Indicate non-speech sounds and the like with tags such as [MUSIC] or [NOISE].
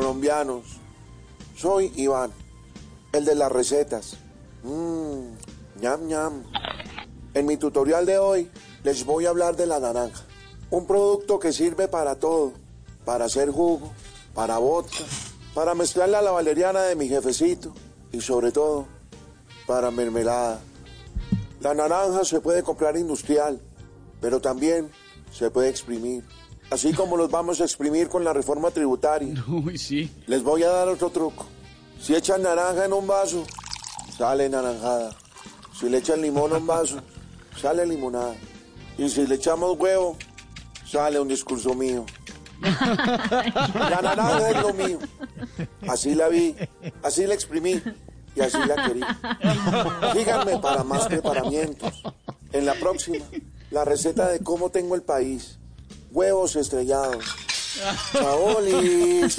colombianos. Soy Iván, el de las recetas. Mmm, ñam ñam. En mi tutorial de hoy les voy a hablar de la naranja. Un producto que sirve para todo. Para hacer jugo, para vodka, para mezclarla a la valeriana de mi jefecito y sobre todo para mermelada. La naranja se puede comprar industrial, pero también se puede exprimir. Así como los vamos a exprimir con la reforma tributaria. [LAUGHS] Uy, sí. Les voy a dar otro truco. Si echan naranja en un vaso, sale naranjada. Si le echan limón a un vaso, [LAUGHS] sale limonada. Y si le echamos huevo, sale un discurso mío. La naranja es lo mío. Así la vi, así la exprimí y así la querí. Díganme para más preparamientos. En la próxima, la receta de cómo tengo el país. Huevos estrellados. [LAUGHS] Chaolis.